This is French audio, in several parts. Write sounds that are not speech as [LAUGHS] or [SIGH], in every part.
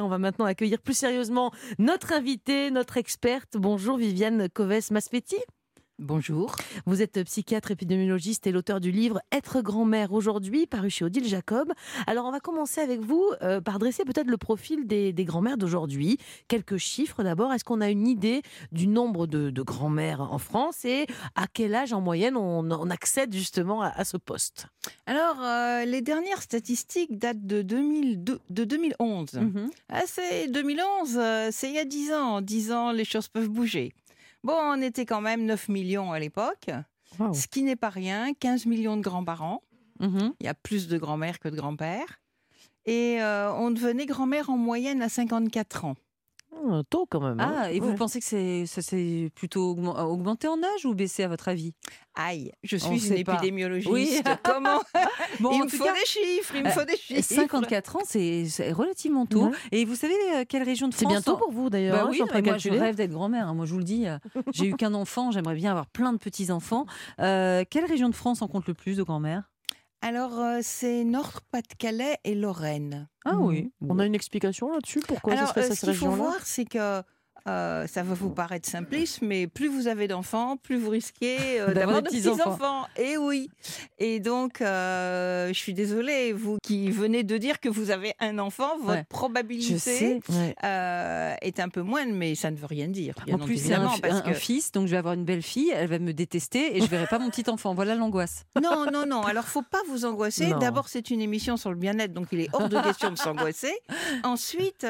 On va maintenant accueillir plus sérieusement notre invitée, notre experte. Bonjour Viviane Coves-Maspetti. Bonjour. Vous êtes psychiatre épidémiologiste et l'auteur du livre Être grand-mère aujourd'hui, paru chez Odile Jacob. Alors, on va commencer avec vous euh, par dresser peut-être le profil des, grand-mères d'aujourd'hui. Quelques chiffres d'abord. Est-ce qu'on a une idée du nombre de, grand-mères en France et à quel âge en moyenne on, accède justement à, ce poste? Alors, euh, les dernières statistiques datent de, 2002, de 2011. Mhm. ah, c'est 2011, euh, c'est il y a 10 ans. En 10 ans, les choses peuvent bouger. Bon, on était quand même 9 millions à l'époque, ce qui n'est pas rien, 15 millions de grands-parents. Mhm. Il y a plus de grand-mères que de grands-pères. Et euh, on devenait grand-mère en moyenne à 54 ans. Un taux quand même. Hein. Ah, et vous pensez que ça s'est plutôt augmenté en âge ou baissé à votre avis? Aïe, je suis une épidémiologiste. Oui. [LAUGHS] Comment? Il me faut des chiffres, il me faut des chiffres. 54 ans, c'est relativement tôt. Et vous savez euh, quelle région de France C'est bientôt pour vous d'ailleurs. Bah hein, oui, moi je rêve d'être grand-mère. Hein. Moi je vous le dis, euh, j'ai eu qu'un enfant, j'aimerais bien avoir plein de petits-enfants. Euh, quelle région de France en compte le plus de grand-mères? Alors, euh, c'est Nord-Pas-de-Calais et Lorraine. Ah oui. On a une explication là-dessus? Pourquoi Alors, ça se fait euh, Ce qu'il faut voir, c'est que euh, ça va vous paraître simpliste, mais plus vous avez d'enfants, plus vous risquez euh, [LAUGHS] d'avoir de petits-enfants. et eh oui. Et donc, euh, je suis désolée, vous qui venez de dire que vous avez un enfant, votre probabilité est un peu moindre, mais ça ne veut rien dire. en plus, c'est un, fils, donc je vais avoir une belle fille, elle va me détester et je verrai pas mon petit enfant. Voilà l'angoisse. [LAUGHS] Non, non, non. Alors, faut pas vous angoisser. D'abord, c'est une émission sur le bien-être, donc il est hors de question de s'angoisser. [LAUGHS] Ensuite,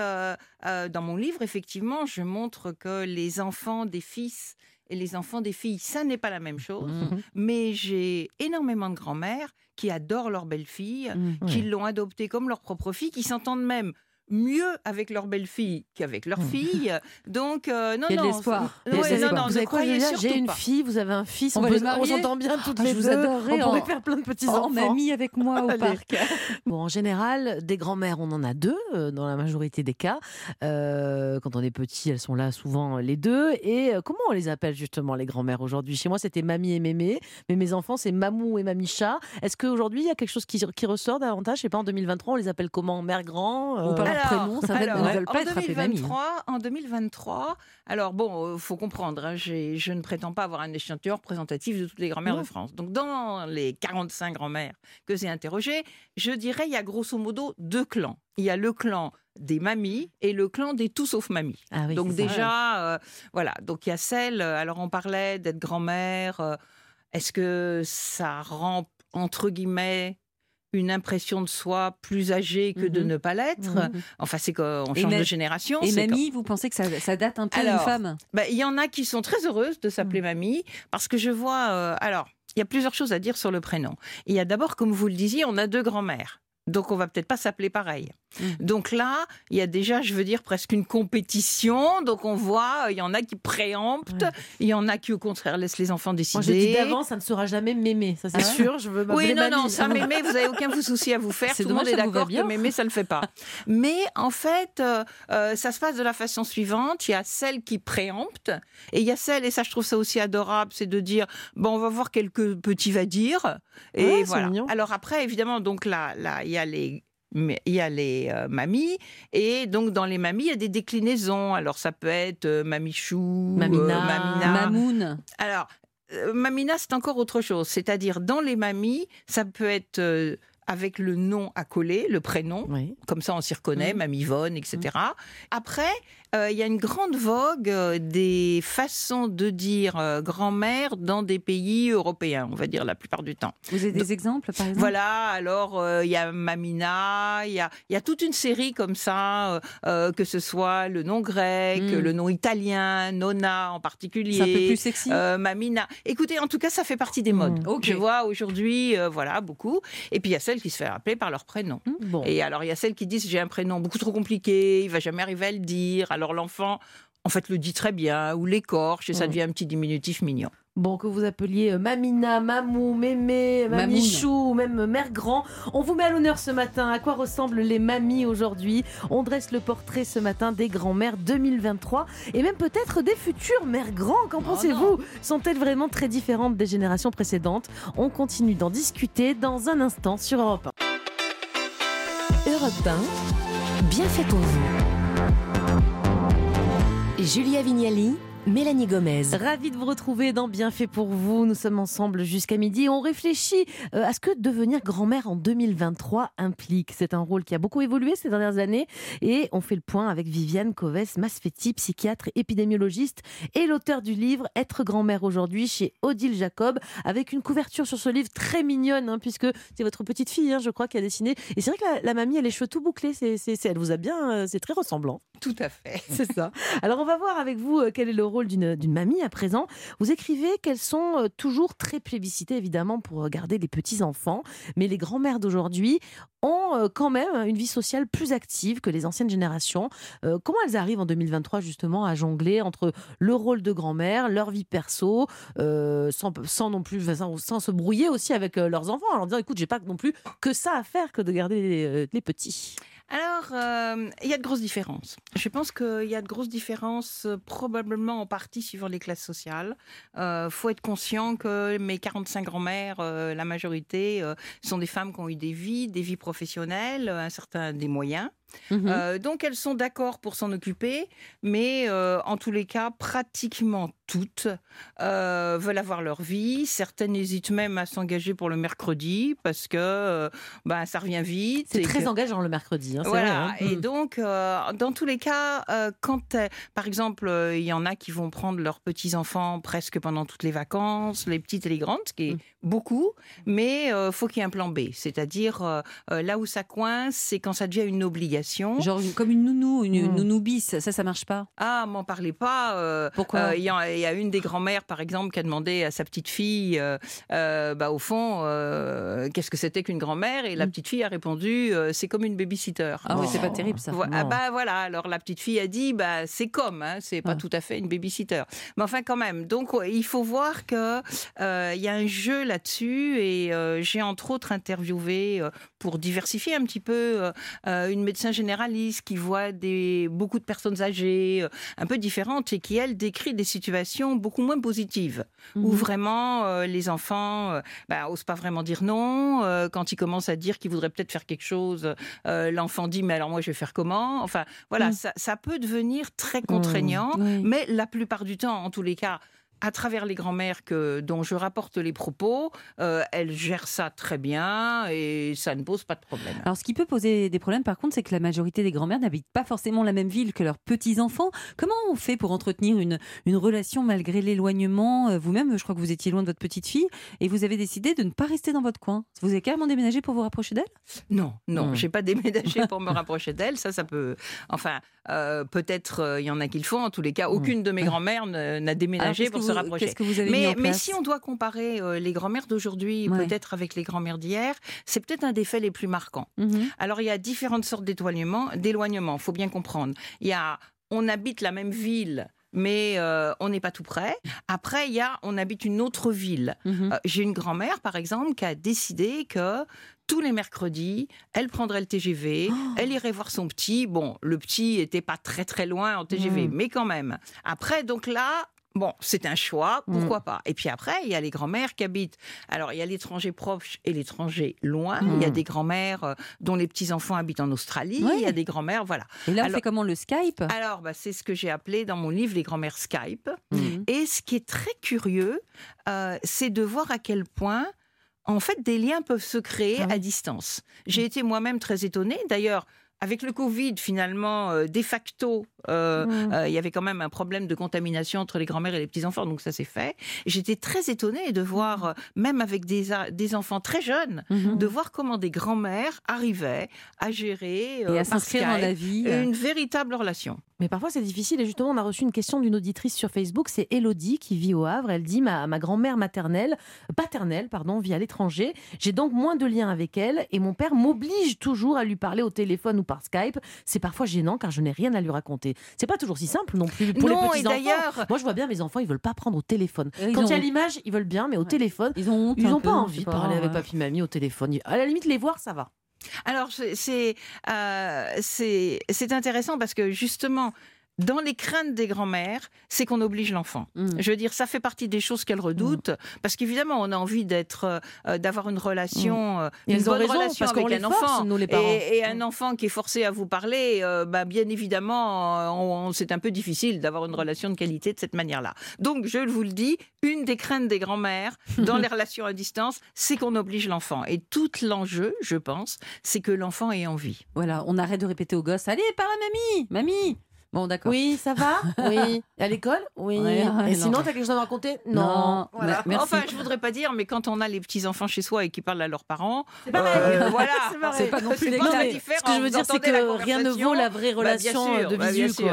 dans mon livre, effectivement, je montre que les enfants des fils et les enfants des filles, ça n'est pas la même chose. Mmh. Mais j'ai énormément de grand-mères qui adorent leur belle-fille, mmh. qui l'ont adoptée comme leur propre fille, qui s'entendent même mieux avec leur belle-fille qu'avec leur mmh. fille. Donc, euh, non, Il y a de l'espoir. non, non, vous avez J'ai une fille, vous avez un fils, on, on, s'entend bien toutes ah, les je vous deux. Adorerais, on pourrait faire plein de petits-enfants. mamie avec moi au parc. bon, en général, des grands-mères, on en a deux, euh, dans la majorité des cas. Euh, quand on est petit, elles sont là souvent les deux. Et comment on les appelle justement, les grands-mères aujourd'hui? Chez moi, c'était mamie et mémé. Mais mes enfants, c'est mamou et mamicha. Est-ce qu'aujourd'hui, il y a quelque chose qui, qui ressort davantage? Je sais pas, en 2023, on les appelle comment? Mère grand prénom, ça alors, ne pas en être 2023, En 2023, alors bon, il euh, faut comprendre, hein, je ne prétends pas avoir un échantillon représentatif de toutes les grand-mères de France. Donc dans les 45 grand-mères que j'ai interrogées, je dirais il y a grosso modo deux clans. Il y a le clan des mamies et le clan des tout sauf mamies. Ah donc déjà, euh, voilà. Donc il y a celle. Euh, alors on parlait d'être grand-mère. Est-ce que ça rend entre guillemets une impression de soi plus âgée que de mhm. ne pas l'être. Mhm. Enfin, c'est qu'on change de génération. Et mamie, vous pensez que ça, date un peu d'une femme bah, Il y en a qui sont très heureuses de s'appeler mhm. mamie, parce que je vois... Euh, alors, il y a plusieurs choses à dire sur le prénom. Il y a d'abord, comme vous le disiez, on a deux grands-mères. Donc on va peut-être pas s'appeler pareil. Mmh. Donc là, il y a déjà, je veux dire, presque une compétition. Donc on voit, il y en a qui préemptent, il y en a qui au contraire laissent les enfants décider. Moi, je dis d'avance, ça ne sera jamais mémé, ça c'est ah sûr. Je veux oui, non, non, ça mémé, vous n'avez aucun souci à vous faire. Tout le monde est d'accord que mémé, ça ne le fait pas. Mais en fait, euh, euh, ça se passe de la façon suivante. Il y a celles qui préemptent et il y a celles, et ça je trouve ça aussi adorable, c'est de dire, bon, on va voir quelques petits va dire. Et voilà. Alors après, évidemment, donc là, là, il y a les il y a les euh, mamies et donc dans les mamies il y a des déclinaisons alors ça peut être euh, mamichou mamina, euh, mamina. mamoun alors mamina c'est encore autre chose c'est-à-dire dans les mamies ça peut être avec le nom coller, le prénom. Comme ça, on s'y reconnaît, mmh. Mamie Yvonne, etc. Mmh. Après, il y a une grande vogue euh, des façons de dire euh, grand-mère dans des pays européens, on va dire la plupart du temps. Vous avez des exemples, par exemple? Voilà, alors il y a Mamina, il y a, y a, toute une série comme ça, que ce soit le nom grec, mmh. le nom italien, Nona en particulier. C'est un peu plus sexy? Mamina. Écoutez, en tout cas, ça fait partie des modes. Je vois aujourd'hui, voilà, beaucoup. Et puis il y a celles qui se fait appeler par leur prénom. Bon. Et alors il y a celles qui disent j'ai un prénom beaucoup trop compliqué, il va jamais arriver à le dire alors l'enfant, en fait, le dit très bien, ou l'écorche, et ça devient un petit diminutif mignon. Bon, que vous appeliez euh, Mamina, Mamou, Mémé, Mamichou, ou même Mère Grand. On vous met à l'honneur ce matin. À quoi ressemblent les mamies aujourd'hui? On dresse le portrait ce matin des grands-mères 2023 et même peut-être des futures mères grands. Qu'en oh pensez-vous? Sont-elles vraiment très différentes des générations précédentes? On continue d'en discuter dans un instant sur Europe 1. Europe 1, bien fait pour vous. Julia Vignali Mélanie Gomez. Ravie de vous retrouver dans Bienfait pour vous. Nous sommes ensemble jusqu'à midi. On réfléchit euh, à ce que devenir grand-mère en 2023 implique. C'est un rôle qui a beaucoup évolué ces dernières années et on fait le point avec Viviane Coves Masfetti, psychiatre, épidémiologiste et l'auteur du livre Être grand-mère aujourd'hui chez Odile Jacob avec une couverture sur ce livre très mignonne hein, puisque c'est votre petite fille, hein, je crois, qui a dessiné. Et c'est vrai que la, mamie, elle a les cheveux tout bouclés. C'est, elle vous a bien, euh, c'est très ressemblant. Tout à fait. C'est ça. Alors on va voir avec vous euh, quel est le rôle d'une mamie à présent. Vous écrivez qu'elles sont euh, toujours très plébiscitées, évidemment, pour garder les petits-enfants. Mais les grands-mères d'aujourd'hui ont euh, quand même une vie sociale plus active que les anciennes générations. Euh, comment elles arrivent en 2023, justement, à jongler entre le rôle de grand-mère, leur vie perso, sans, non plus, sans, se brouiller aussi avec leurs enfants, en leur disant, écoute, j'ai pas non plus que ça à faire que de garder les petits? Alors, euh, il y a de grosses différences. Je pense qu'il y a de grosses différences, euh, probablement en partie suivant les classes sociales. Il euh, faut être conscient que mes 45 grand-mères, la majorité, sont des femmes qui ont eu des vies, des vies professionnelles, un certain des moyens. Mhm. Euh, donc elles sont d'accord pour s'en occuper, mais euh, en tous les cas, pratiquement toutes euh, veulent avoir leur vie. Certaines hésitent même à s'engager pour le mercredi parce que ben, ça revient vite. C'est très engageant le mercredi. Hein, voilà. Hein. Et mhm. donc, dans tous les cas, quand, par exemple, il y en a qui vont prendre leurs petits-enfants presque pendant toutes les vacances, les petites et les grandes, ce qui est mhm. beaucoup, mais faut qu'il y ait un plan B. C'est-à-dire, là où ça coince, c'est quand ça devient une obligation. Genre comme une nounou, une, hmm. nounou bis, ça, ça marche pas Ah, m'en parlez pas. Euh, Pourquoi euh, Il y, a une des grand-mères, par exemple, qui a demandé à sa petite fille, euh, bah, au fond, qu'est-ce que c'était qu'une grand-mère Et la hmm. petite fille a répondu, c'est comme une babysitter. Ah oui, c'est pas terrible ça. Ah bah voilà. Alors la petite fille a dit, bah c'est comme, hein, c'est pas ah. tout à fait une babysitter. Mais enfin quand même. Donc il faut voir que il y a un jeu là-dessus et j'ai entre autres interviewé pour diversifier un petit peu une médecin généraliste qui voit des, beaucoup de personnes âgées euh, un peu différentes et qui, elle, décrit des situations beaucoup moins positives, où mhm. vraiment euh, les enfants n'osent euh, bah, pas vraiment dire non. quand ils commencent à dire qu'ils voudraient peut-être faire quelque chose, l'enfant dit mais alors moi je vais faire comment? Enfin voilà, mhm. ça, ça, peut devenir très contraignant, mais la plupart du temps, en tous les cas, à travers les grands-mères que, dont je rapporte les propos, euh, elles gèrent ça très bien et ça ne pose pas de problème. Alors, ce qui peut poser des problèmes, par contre, c'est que la majorité des grands-mères n'habitent pas forcément la même ville que leurs petits-enfants. Comment on fait pour entretenir une, une relation malgré l'éloignement euh, Vous-même, je crois que vous étiez loin de votre petite fille et vous avez décidé de ne pas rester dans votre coin. Vous avez carrément déménagé pour vous rapprocher d'elle? Non, non, hmm. j'ai pas déménagé [LAUGHS] pour me rapprocher d'elle. Ça, ça peut. Enfin, euh, peut-être il y en a qui le font. En tous les cas, aucune de mes grands-mères n'a déménagé pour mais, si on doit comparer euh, les grand-mères d'aujourd'hui peut-être avec les grand-mères d'hier, c'est peut-être un des faits les plus marquants. Mhm. Alors il y a différentes sortes d'éloignement, d'éloignement, faut bien comprendre. Il y a on habite la même ville mais euh, on n'est pas tout près. Après, il y a, on habite une autre ville. Mhm. Euh, j'ai une grand-mère, par exemple, qui a décidé que tous les mercredis, elle prendrait le TGV, oh. elle irait voir son petit. Bon, le petit était pas très très loin en TGV, mhm. mais quand même. Après, donc là, Bon, c'est un choix, pourquoi mm. pas. Et puis après, il y a les grands-mères qui habitent. Alors, il y a l'étranger proche et l'étranger loin. Il y a mm. des grands-mères euh, dont les petits-enfants habitent en Australie. Il y a des grands-mères, voilà. Et là, on fait comment le Skype? Alors, bah, c'est ce que j'ai appelé dans mon livre les grands-mères Skype. Et ce qui est très curieux, euh, c'est de voir à quel point en fait, des liens peuvent se créer ah à distance. J'ai été moi-même très étonnée. D'ailleurs, avec le Covid, finalement, euh, de facto, euh, mmh. euh, il y avait quand même un problème de contamination entre les grands-mères et les petits-enfants, donc ça s'est fait. J'étais très étonnée de voir, même avec des, des enfants très jeunes, mmh. de voir comment des grands-mères arrivaient à gérer et à s'inscrire dans la vie une véritable relation. Mais parfois c'est difficile et justement on a reçu une question d'une auditrice sur Facebook, c'est Elodie qui vit au Havre. Elle dit ma, ma grand-mère maternelle, paternelle pardon, vit à l'étranger. J'ai donc moins de liens avec elle et mon père m'oblige toujours à lui parler au téléphone ou par Skype. C'est parfois gênant car je n'ai rien à lui raconter. C'est pas toujours si simple non plus pour les petits enfants. Moi je vois bien mes enfants ils veulent pas prendre au téléphone. Quand il y a l'image ils veulent bien mais au téléphone ils ont ils ont pas envie de parler avec papy mamie au téléphone. À la limite les voir ça va. Alors, c'est euh, intéressant parce que justement, dans les craintes des grands-mères, c'est qu'on oblige l'enfant. Mm. Je veux dire, ça fait partie des choses qu'elles redoutent, mm. parce qu'évidemment, on a envie d'être, euh, d'avoir une relation, mm. euh, une bonne relation avec un enfant, nous, les parents. Et, un enfant qui est forcé à vous parler, euh, bah, bien évidemment, c'est un peu difficile d'avoir une relation de qualité de cette manière-là. Donc, je vous le dis, une des craintes des grands-mères dans [LAUGHS] les relations à distance, c'est qu'on oblige l'enfant. Et tout l'enjeu, je pense, c'est que l'enfant ait envie. Voilà, on arrête de répéter aux gosses, allez, par la mamie, mamie, Bon, d'accord. Oui, ça va [LAUGHS] Oui. À l'école Oui. et sinon, t'as quelque chose à me raconter Non. Enfin, je voudrais pas dire, mais quand on a les petits enfants chez soi et qui parlent à leurs parents, c'est pas euh, [LAUGHS] voilà, c'est pas non plus les Ce que je veux dire, c'est que rien ne vaut la vraie bah, relation de bah, visu.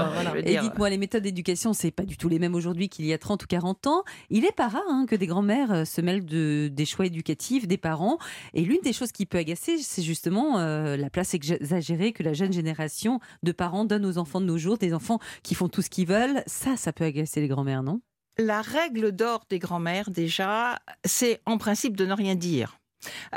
Et dites-moi, les méthodes d'éducation, c'est pas du tout les mêmes aujourd'hui qu'il y a 30 ou 40 ans. Il est pas rare hein, que des grands-mères euh, se mêlent de, des choix éducatifs des parents. Et l'une des choses qui peut agacer, c'est justement euh, la place exagérée que la jeune génération de parents donne aux enfants de nos jours des enfants qui font tout ce qu'ils veulent. Ça, ça peut agacer les grands-mères, non? La règle d'or des grands-mères, déjà, c'est en principe de ne rien dire.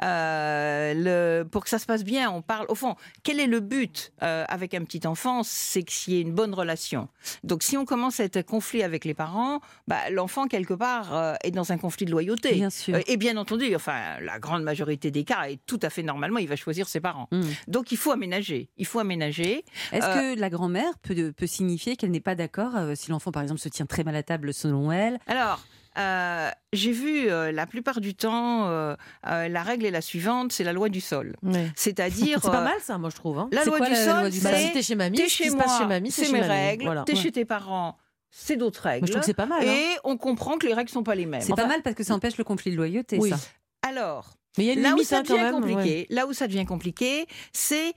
Euh, le, pour que ça se passe bien, on parle. Au fond, quel est le but euh, avec un petit enfant C'est qu'il y ait une bonne relation. Donc, si on commence à être conflit avec les parents, bah, l'enfant quelque part euh, est dans un conflit de loyauté. Bien sûr. et bien entendu, enfin, la grande majorité des cas, et tout à fait normalement, il va choisir ses parents. Hmm. Donc, il faut aménager. Il faut aménager. Est-ce que la grand-mère peut, peut signifier qu'elle n'est pas d'accord si l'enfant, par exemple, se tient très mal à table selon elle? Alors. Euh, j'ai vu euh, la plupart du temps, euh, la règle est la suivante, c'est la loi du sol. C'est-à-dire. [LAUGHS] c'est pas mal ça, moi je trouve. Hein. La, loi, du sol, c'est. Si t'es chez mamie, t'es chez moi, chez mamie, c'est mes règles. T'es chez tes parents. C'est d'autres règles. je trouve que c'est pas mal. Et hein. on comprend que les règles sont pas les mêmes. C'est pas mal parce que ça empêche le conflit de loyauté, ça. Alors, Mais y a une là où ça hein, compliqué, là où ça devient compliqué, c'est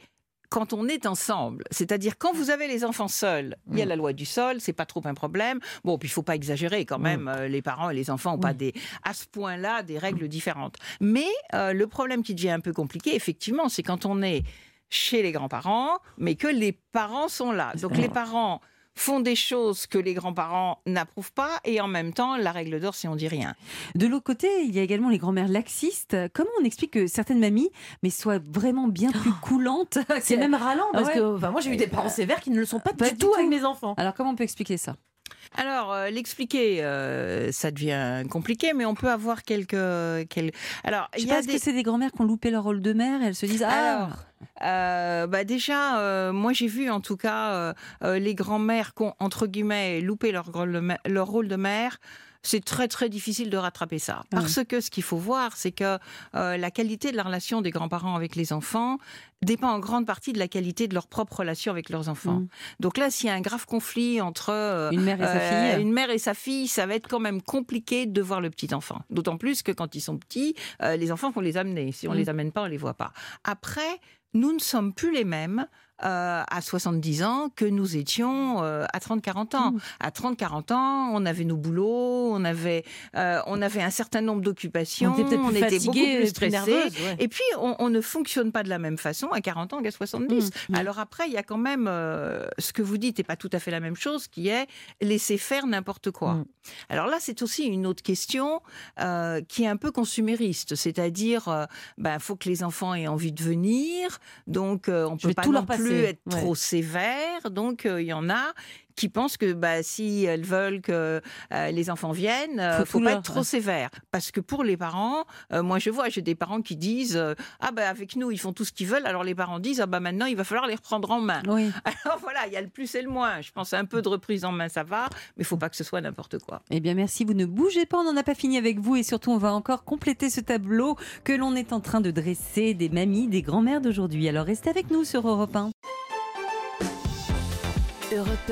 quand on est ensemble, c'est-à-dire quand vous avez les enfants seuls, il y a mm. la loi du sol, c'est pas trop un problème. Bon, puis il faut pas exagérer quand mm. même. Euh, les parents et les enfants ont pas des à ce point-là des règles différentes. Mais euh, le problème qui devient un peu compliqué, effectivement, c'est quand on est chez les grands-parents, mais que les parents sont là. Donc les parents font des choses que les grands-parents n'approuvent pas et en même temps, la règle d'or, c'est on dit rien. De l'autre côté, il y a également les grands-mères laxistes. Comment on explique que certaines mamies mais soient vraiment bien plus coulantes C'est même ralent parce que moi j'ai eu des parents sévères qui ne le sont pas, du tout avec mes enfants. Alors comment on peut expliquer ça? Alors, euh, l'expliquer, euh, ça devient compliqué, mais on peut avoir quelques. quelques... Alors, y a des... que c'est des grands-mères qui ont loupé leur rôle de mère elles se disent Ah euh, bah déjà, moi j'ai vu en tout cas les grands-mères qui ont, entre guillemets, loupé leur, leur rôle de mère c'est très très difficile de rattraper ça. Parce que ce qu'il faut voir, c'est que euh, la qualité de la relation des grands-parents avec les enfants dépend en grande partie de la qualité de leur propre relation avec leurs enfants. Mm. Donc là, s'il y a un grave conflit entre euh, une mère et sa euh, fille, une mère et sa fille, ça va être quand même compliqué de voir le petit enfant. D'autant plus que quand ils sont petits, les enfants faut les amener. Si on ne mm. les amène pas, on les voit pas. Après, nous ne sommes plus les mêmes euh, à 70 ans que nous étions euh, à 30-40 ans. Mmh. À 30-40 ans, on avait nos boulots, on avait, euh, on avait un certain nombre d'occupations, on était, beaucoup plus stressés. Et puis, on, ne fonctionne pas de la même façon à 40 ans qu'à 70. Mmh. Mmh. Alors après, il y a quand même ce que vous dites n'est pas tout à fait la même chose, qui est laisser faire n'importe quoi. Alors là, c'est aussi une autre question qui est un peu consumériste, c'est-à-dire, il ben, faut que les enfants aient envie de venir, donc on peut pas non plus être trop sévère. Donc, euh, il y en a qui pensent que bah, si elles veulent que euh, les enfants viennent, il ne faut pas être trop sévère. Parce que pour les parents, euh, moi je vois, j'ai des parents qui disent Ah bah avec nous, ils font tout ce qu'ils veulent. Alors les parents disent Ah bah maintenant, il va falloir les reprendre en main. [LAUGHS] Alors voilà, il y a le plus et le moins. Je pense un peu de reprise en main, ça va, mais il faut pas que ce soit n'importe quoi. Eh bien merci, vous ne bougez pas, on n'en a pas fini avec vous. Et surtout, on va encore compléter ce tableau que l'on est en train de dresser des mamies, des grands-mères d'aujourd'hui. Alors restez avec nous sur Europe 1. Europe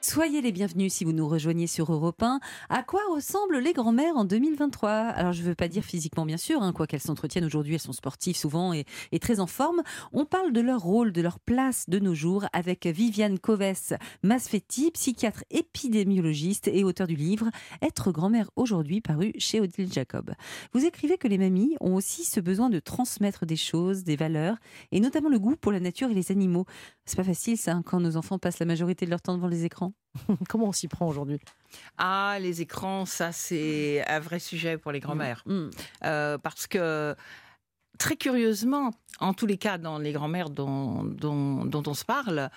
Soyez les bienvenus si vous nous rejoignez sur Europe 1. À quoi ressemblent les grands-mères en 2023 Alors, je ne veux pas dire physiquement, bien sûr, hein, quoi qu'elles s'entretiennent aujourd'hui, elles sont sportives souvent et, très en forme. On parle de leur rôle, de leur place de nos jours avec Viviane Coves Masfetti, psychiatre épidémiologiste et auteur du livre Être grand-mère aujourd'hui, paru chez Odile Jacob. Vous écrivez que les mamies ont aussi ce besoin de transmettre des choses, des valeurs, et notamment le goût pour la nature et les animaux. C'est pas facile, ça, hein, quand nos enfants passent la majorité de leur temps devant les écrans. [LAUGHS] Comment on s'y prend aujourd'hui? Ah, les écrans, ça, c'est un vrai sujet pour les grands-mères. Mm. Mm. Euh, parce que très curieusement, en tous les cas, dans les grands-mères dont, dont, on se parle,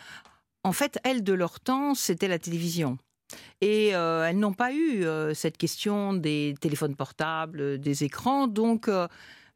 en fait, elles, de leur temps, c'était la télévision. Et euh, elles n'ont pas eu euh, cette question des téléphones portables, des écrans. Donc,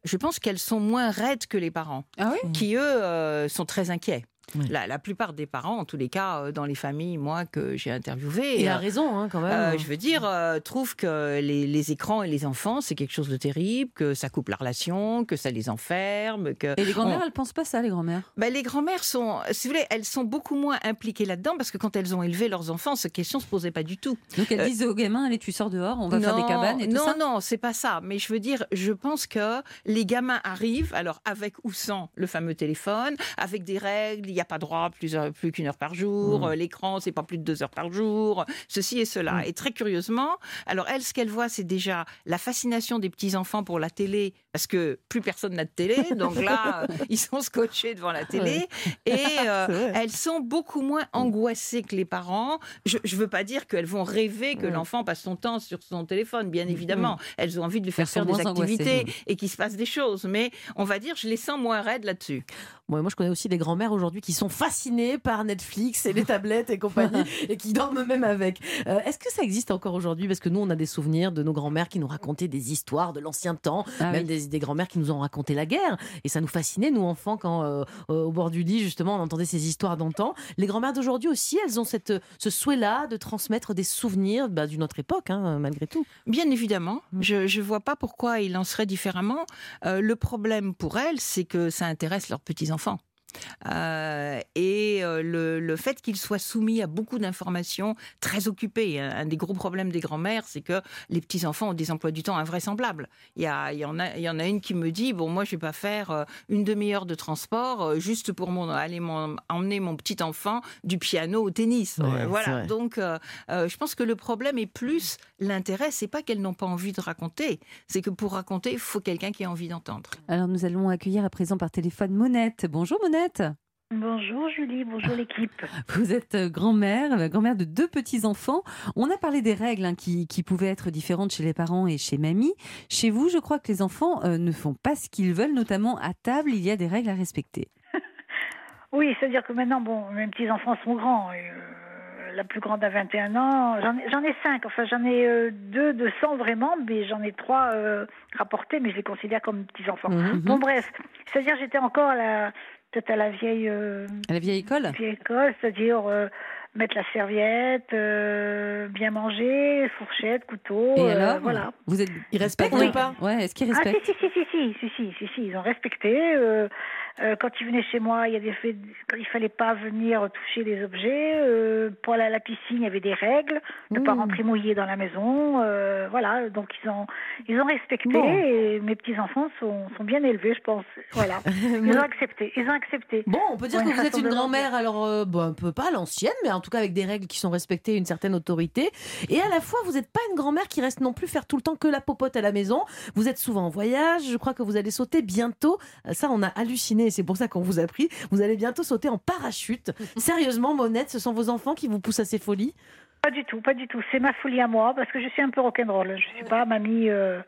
je pense qu'elles sont moins raides que les parents, ah qui, eux, sont très inquiets. La, plupart des parents, en tous les cas, euh, dans les familles, moi, que j'ai interviewées. Il a euh, raison, hein, quand même. Euh, je veux dire, trouvent que les, écrans et les enfants, c'est quelque chose de terrible, que ça coupe la relation, que ça les enferme. Que et les grand-mères, elles elles pensent pas ça, les grand-mères ben, Les grand-mères sont, si vous voulez, elles sont beaucoup moins impliquées là-dedans parce que quand elles ont élevé leurs enfants, cette question se posait pas du tout. Donc elles disent aux gamins, allez, tu sors dehors, on va faire des cabanes et tout non, ça? Non, non, c'est pas ça. Mais je veux dire, je pense que les gamins arrivent, alors avec ou sans le fameux téléphone, avec des règles, n'y a pas droit plusieurs plus qu'une heure par jour, mmh. euh, l'écran c'est pas plus de deux heures par jour, ceci et cela. Mmh. Et très curieusement, alors elle, ce qu'elle voit, c'est déjà la fascination des petits enfants pour la télé, parce que plus personne n'a de télé, donc là [LAUGHS] ils sont scotchés devant la télé. Et euh, [LAUGHS] elles sont beaucoup moins angoissées que les parents. Je, ne veux pas dire qu'elles vont rêver que l'enfant passe son temps sur son téléphone, bien évidemment. Elles ont envie de lui faire faire des activités et qu'il se passe des choses, mais on va dire je les sens moins raides là-dessus. moi, je connais aussi des grands-mères aujourd'hui qui sont fascinées par Netflix et les tablettes et compagnie [LAUGHS] et qui dorment même avec. Euh, est-ce que ça existe encore aujourd'hui? Parce que nous, on a des souvenirs de nos grands-mères qui nous racontaient des histoires de l'ancien temps, ah même des, des grands-mères qui nous ont raconté la guerre. Et ça nous fascinait, nous enfants, quand euh, au bord du lit, justement, on entendait ces histoires d'antan. Les grands-mères d'aujourd'hui aussi, elles ont cette, ce souhait-là de transmettre des souvenirs bah, d'une autre époque, hein, malgré tout. Bien évidemment. Mm. Je ne vois pas pourquoi ils en seraient différemment. Euh, le problème pour elles, c'est que ça intéresse leurs petits-enfants. Euh, et euh, le, fait qu'ils soient soumis à beaucoup d'informations, très occupés. Un, des gros problèmes des grands-mères, c'est que les petits-enfants ont des emplois du temps invraisemblables. Il y, a, il, y en a, il y en a une qui me dit, bon, moi, je vais pas faire euh, une demi-heure de transport juste pour mon, aller emmener mon petit-enfant du piano au tennis. voilà. Donc, je pense que le problème est plus l'intérêt, c'est pas qu'elles n'ont pas envie de raconter, c'est que pour raconter, il faut quelqu'un qui a envie d'entendre. Alors, nous allons accueillir à présent par téléphone Monette. Bonjour Monette. Bonjour Julie, bonjour l'équipe. Vous êtes euh, grand-mère, euh, grand-mère de deux petits-enfants. On a parlé des règles hein, qui, pouvaient être différentes chez les parents et chez mamie. Chez vous, je crois que les enfants euh, ne font pas ce qu'ils veulent, notamment à table, il y a des règles à respecter. [LAUGHS] oui, c'est-à-dire que maintenant, bon, mes petits-enfants sont grands. la plus grande a 21 ans. J'en ai, cinq, enfin j'en ai deux de 100 vraiment, mais j'en ai trois rapportés, mais je les considère comme petits-enfants. Mhm. Bon bref, c'est-à-dire j'étais encore à la peut-être à la vieille. Euh, à la vieille école? Vieille école, c'est-à-dire euh, mettre la serviette, euh, bien manger, fourchette, couteau. Et alors, voilà. Vous êtes, ils respectent ou pas? Ouais, est-ce qu'ils respectent Ah si si si, si si si si si si, ils ont respecté quand ils venaient chez moi, il y a des faits, quand il fallait pas venir toucher les objets. Euh, pour aller à la piscine, il y avait des règles, ne pas mmh. rentrer mouillé dans la maison. Euh, voilà, donc ils ont, ils ont respecté. Et mes petits enfants sont, sont bien élevés, je pense. Voilà, [LAUGHS] ils ont accepté. Ils ont accepté. Bon, on peut dire que vous êtes une grand-mère, alors bon, un peu pas l'ancienne, mais en tout cas avec des règles qui sont respectées, une certaine autorité. Et à la fois, vous n'êtes pas une grand-mère qui reste non plus faire tout le temps que la popote à la maison. Vous êtes souvent en voyage. Je crois que vous allez sauter bientôt. Ça, on a halluciné c'est pour ça qu'on vous a pris. Vous allez bientôt sauter en parachute. [LAUGHS] Sérieusement, Monette, ce sont vos enfants qui vous poussent à ces folies? Pas du tout, pas du tout. C'est ma folie à moi parce que je suis un peu rock'n'roll. Je suis pas mamie. Euh,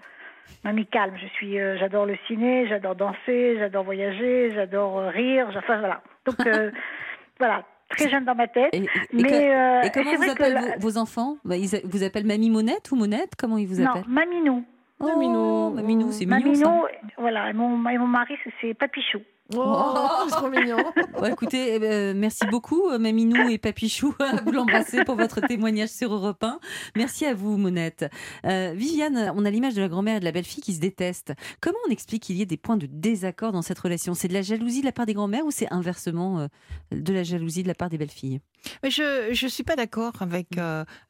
mamie calme, je suis, euh, j'adore le ciné, j'adore danser, j'adore voyager, j'adore euh, rire, enfin voilà. Donc [LAUGHS] voilà, très jeune dans ma tête. Et, mais, comment vous appellent vos, enfants? Bah, ils Vous appellent Mamie Monette ou Monette? Comment ils vous appellent? Non, Maminou. Oh, Maminou, c'est mignon. Maminou, voilà, et mon, mon mari, c'est Papichou. Oh, c'est trop mignon. écoutez, eh ben, merci beaucoup, euh, Maminou et Papichou, [LAUGHS] à vous l'embrasser pour votre témoignage sur Europe 1. Merci à vous, Monette. Euh, Viviane, on a l'image de la grand-mère et de la belle-fille qui se détestent. Comment on explique qu'il y ait des points de désaccord dans cette relation? C'est de la jalousie de la part des grand-mères ou c'est inversement euh, de la jalousie de la part des belles-filles? Je ne suis pas d'accord avec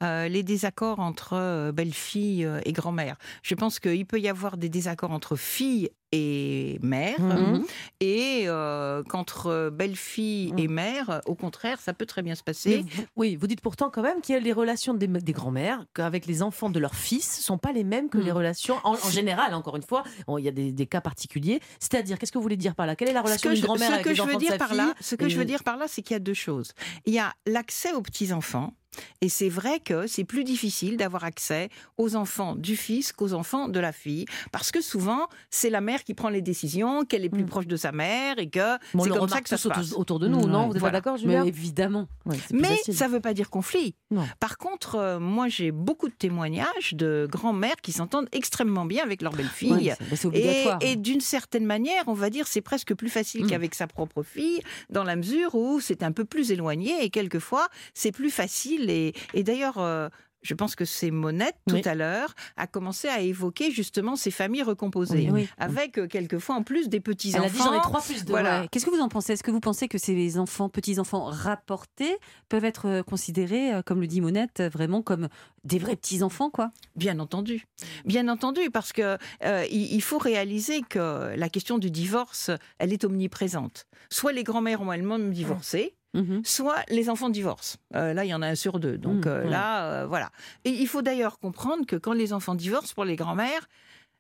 les désaccords entre belle-fille et grand-mère. Je pense qu'il peut y avoir des désaccords entre filles et mère, mhm. et euh, qu'entre belle-fille et mhm. mère, au contraire, ça peut très bien se passer. oui, vous dites pourtant quand même qu'il y a les relations des, des grands-mères avec les enfants de leurs fils sont pas les mêmes que les mhm. relations en, général. Encore une fois, il y a des, cas particuliers. C'est-à-dire, qu'est-ce que vous voulez dire par là? Quelle est la relation d'une grand-mère avec les enfants de sa Ce que je veux dire par là, c'est qu'il y a deux choses. Il y a l'accès aux petits enfants Et c'est vrai que c'est plus difficile d'avoir accès aux enfants du fils qu'aux enfants de la fille, parce que souvent, c'est la mère qui prend les décisions, qu'elle est plus mm. proche de sa mère et que c'est comme ça que ça se passe. autour de nous, non Vous êtes d'accord, Julien? Mais évidemment. Mais ça ne veut pas dire conflit. Par contre, euh, moi, j'ai beaucoup de témoignages de grands-mères qui s'entendent extrêmement bien avec leur belle-fille. et, et d'une certaine manière, on va dire, c'est presque plus facile mm. qu'avec sa propre fille, dans la mesure où c'est un peu plus éloigné et quelquefois, c'est plus facile. Et, et d'ailleurs, euh, je pense que c'est Monette tout à l'heure a commencé à évoquer justement ces familles recomposées, avec euh, quelquefois en plus des petits enfants. Elle a dit j'en ai trois plus de. Voilà. Qu'est-ce que vous en pensez? Est-ce que vous pensez que ces enfants, petits enfants rapportés, peuvent être euh, considérés, comme le dit Monette, vraiment comme des vrais petits enfants, quoi? Bien entendu, bien entendu, parce que il faut réaliser que la question du divorce, elle est omniprésente. Soit les grands-mères ont elles-mêmes divorcé, Mhm. soit les enfants divorcent. Euh, là, il y en a un sur deux. Donc mhm. euh, là, euh, voilà. Et il faut d'ailleurs comprendre que quand les enfants divorcent, pour les grands-mères,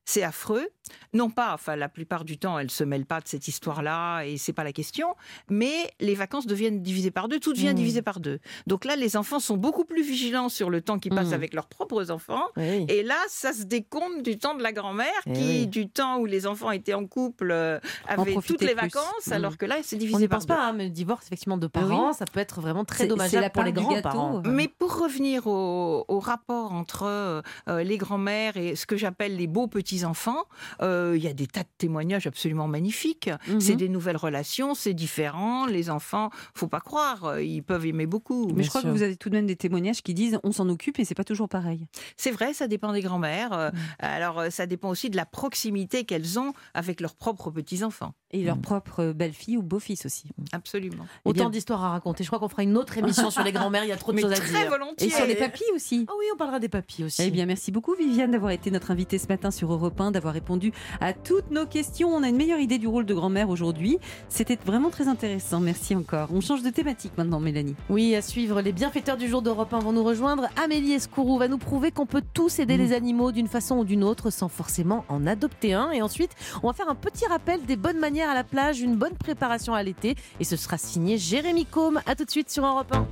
c'est affreux. Non pas, enfin, la plupart du temps, elles se mêlent pas de cette histoire-là et c'est pas la question. Mais les vacances deviennent divisées par deux, tout devient mmh. divisé par deux. Donc là, les enfants sont beaucoup plus vigilants sur le temps qu'ils passent mmh. avec leurs propres enfants. Et là, ça se décompte du temps de la grand-mère, qui, du temps où les enfants étaient en couple, euh, avaient toutes les vacances, mmh. alors que là, c'est divisé par deux. On ne pense pas, hein, mais le divorce effectivement de parents, ça peut être vraiment très dommageable pour les grands-parents. Mais pour revenir au, rapport entre euh, les grands-mères et ce que j'appelle les beaux petits enfants. Euh, il y a des tas de témoignages absolument magnifiques. Mhm. C'est des nouvelles relations, c'est différent. Les enfants, faut pas croire, euh, ils peuvent aimer beaucoup. Mais je crois que vous avez tout de même des témoignages qui disent on s'en occupe et c'est pas toujours pareil. C'est vrai, ça dépend des grands-mères. Euh, mhm. Alors ça dépend aussi de la proximité qu'elles ont avec leurs propres petits-enfants. Et leurs propres belles-filles ou beaux-fils aussi. Absolument. Autant d'histoires à raconter. Je crois qu'on fera une autre émission sur les grands-mères. Il y a trop de choses à dire. Volontiers. Et sur les papis aussi. Ah oui, on parlera des papis aussi. Eh bien, merci beaucoup Viviane d'avoir été notre invitée ce matin sur Europe d'avoir répondu à toutes nos questions. On a une meilleure idée du rôle de grand-mère aujourd'hui. C'était vraiment très intéressant. Merci encore. On change de thématique maintenant, Mélanie. Oui, à suivre, les bienfaiteurs du jour d'Europe 1 vont nous rejoindre. Amélie Escourou va nous prouver qu'on peut tous aider mm. les animaux d'une façon ou d'une autre sans forcément en adopter un. Et ensuite, on va faire un petit rappel des bonnes manières à la plage, une bonne préparation à l'été. Et ce sera signé Jérémy Combe. À tout de suite sur Europe 1.